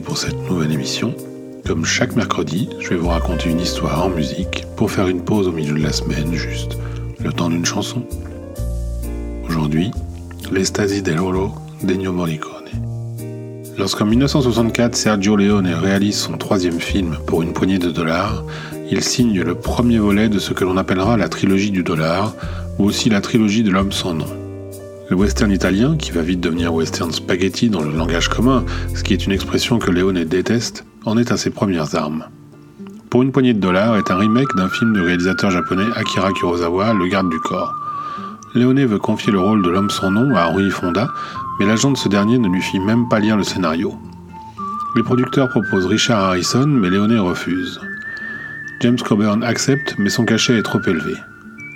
pour cette nouvelle émission. Comme chaque mercredi, je vais vous raconter une histoire en musique pour faire une pause au milieu de la semaine, juste le temps d'une chanson. Aujourd'hui, L'Estasi dell'Oro d'Ennio Morricone. Lorsqu'en 1964 Sergio Leone réalise son troisième film pour une poignée de dollars, il signe le premier volet de ce que l'on appellera la trilogie du dollar, ou aussi la trilogie de l'homme sans nom. Le western italien, qui va vite devenir western spaghetti dans le langage commun, ce qui est une expression que Leone déteste, en est à ses premières armes. Pour une poignée de dollars est un remake d'un film du réalisateur japonais Akira Kurosawa, Le garde du corps. Leone veut confier le rôle de l'homme sans nom à Henri Fonda, mais l'agent de ce dernier ne lui fit même pas lire le scénario. Les producteurs proposent Richard Harrison, mais Leone refuse. James Coburn accepte, mais son cachet est trop élevé.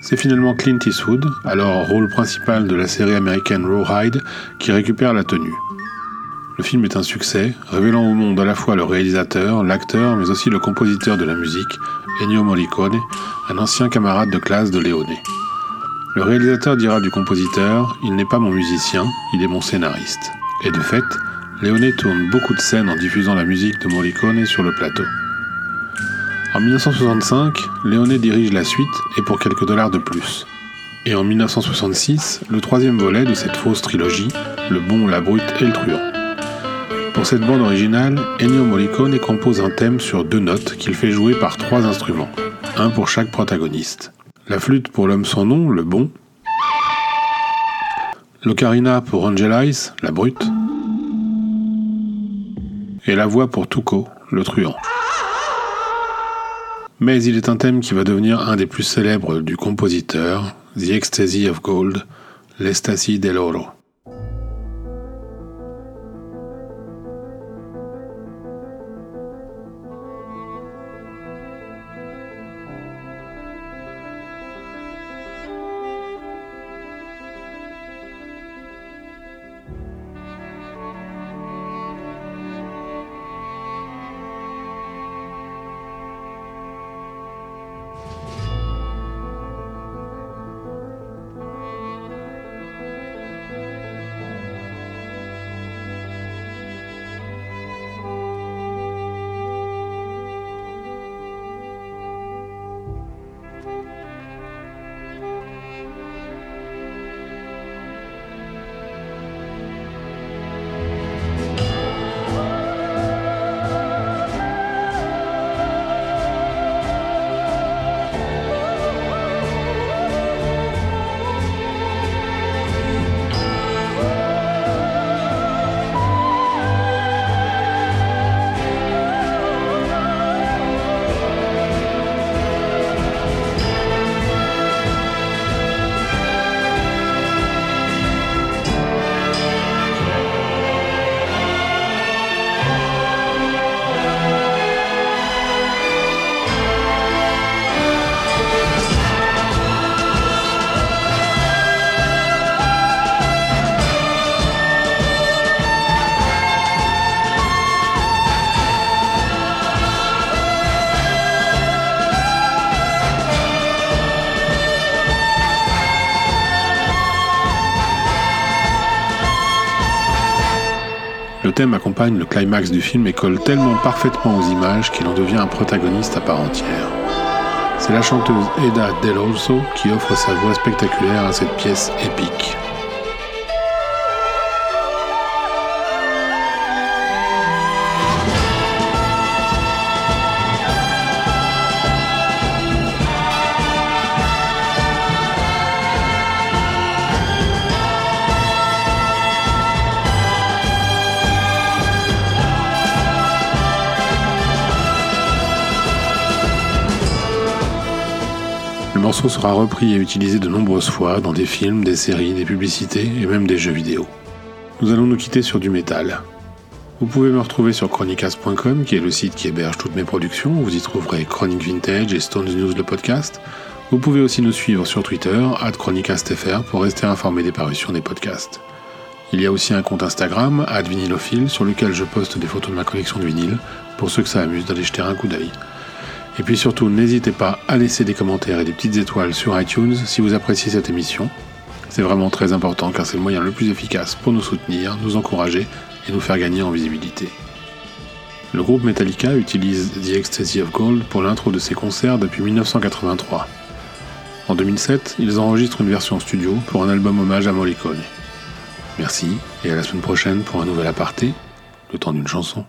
C'est finalement Clint Eastwood, alors rôle principal de la série américaine Rawhide, qui récupère la tenue. Le film est un succès, révélant au monde à la fois le réalisateur, l'acteur, mais aussi le compositeur de la musique, Ennio Morricone, un ancien camarade de classe de Leone. Le réalisateur dira du compositeur Il n'est pas mon musicien, il est mon scénariste. Et de fait, Leone tourne beaucoup de scènes en diffusant la musique de Morricone sur le plateau. En 1965, Leone dirige la suite et pour quelques dollars de plus. Et en 1966, le troisième volet de cette fausse trilogie, Le bon, la brute et le truand. Pour cette bande originale, Ennio Morricone compose un thème sur deux notes qu'il fait jouer par trois instruments, un pour chaque protagoniste. La flûte pour l'homme sans nom, le bon. L'ocarina pour Angel la brute. Et la voix pour Tuco, le truand. Mais il est un thème qui va devenir un des plus célèbres du compositeur, The Ecstasy of Gold, l'Ecstasy dell'Oro. Le thème accompagne le climax du film et colle tellement parfaitement aux images qu'il en devient un protagoniste à part entière. C'est la chanteuse Eda Del Olso qui offre sa voix spectaculaire à cette pièce épique. Le morceau sera repris et utilisé de nombreuses fois dans des films, des séries, des publicités et même des jeux vidéo. Nous allons nous quitter sur du métal. Vous pouvez me retrouver sur chronicast.com qui est le site qui héberge toutes mes productions. Vous y trouverez Chronic Vintage et Stones News le podcast. Vous pouvez aussi nous suivre sur Twitter, chronicastfr, pour rester informé des parutions des podcasts. Il y a aussi un compte Instagram, @vinylophile, sur lequel je poste des photos de ma collection de vinyles, pour ceux que ça amuse d'aller jeter un coup d'œil. Et puis surtout, n'hésitez pas à laisser des commentaires et des petites étoiles sur iTunes si vous appréciez cette émission. C'est vraiment très important car c'est le moyen le plus efficace pour nous soutenir, nous encourager et nous faire gagner en visibilité. Le groupe Metallica utilise The Ecstasy of Gold pour l'intro de ses concerts depuis 1983. En 2007, ils enregistrent une version studio pour un album hommage à Morricone. Merci et à la semaine prochaine pour un nouvel aparté, le temps d'une chanson.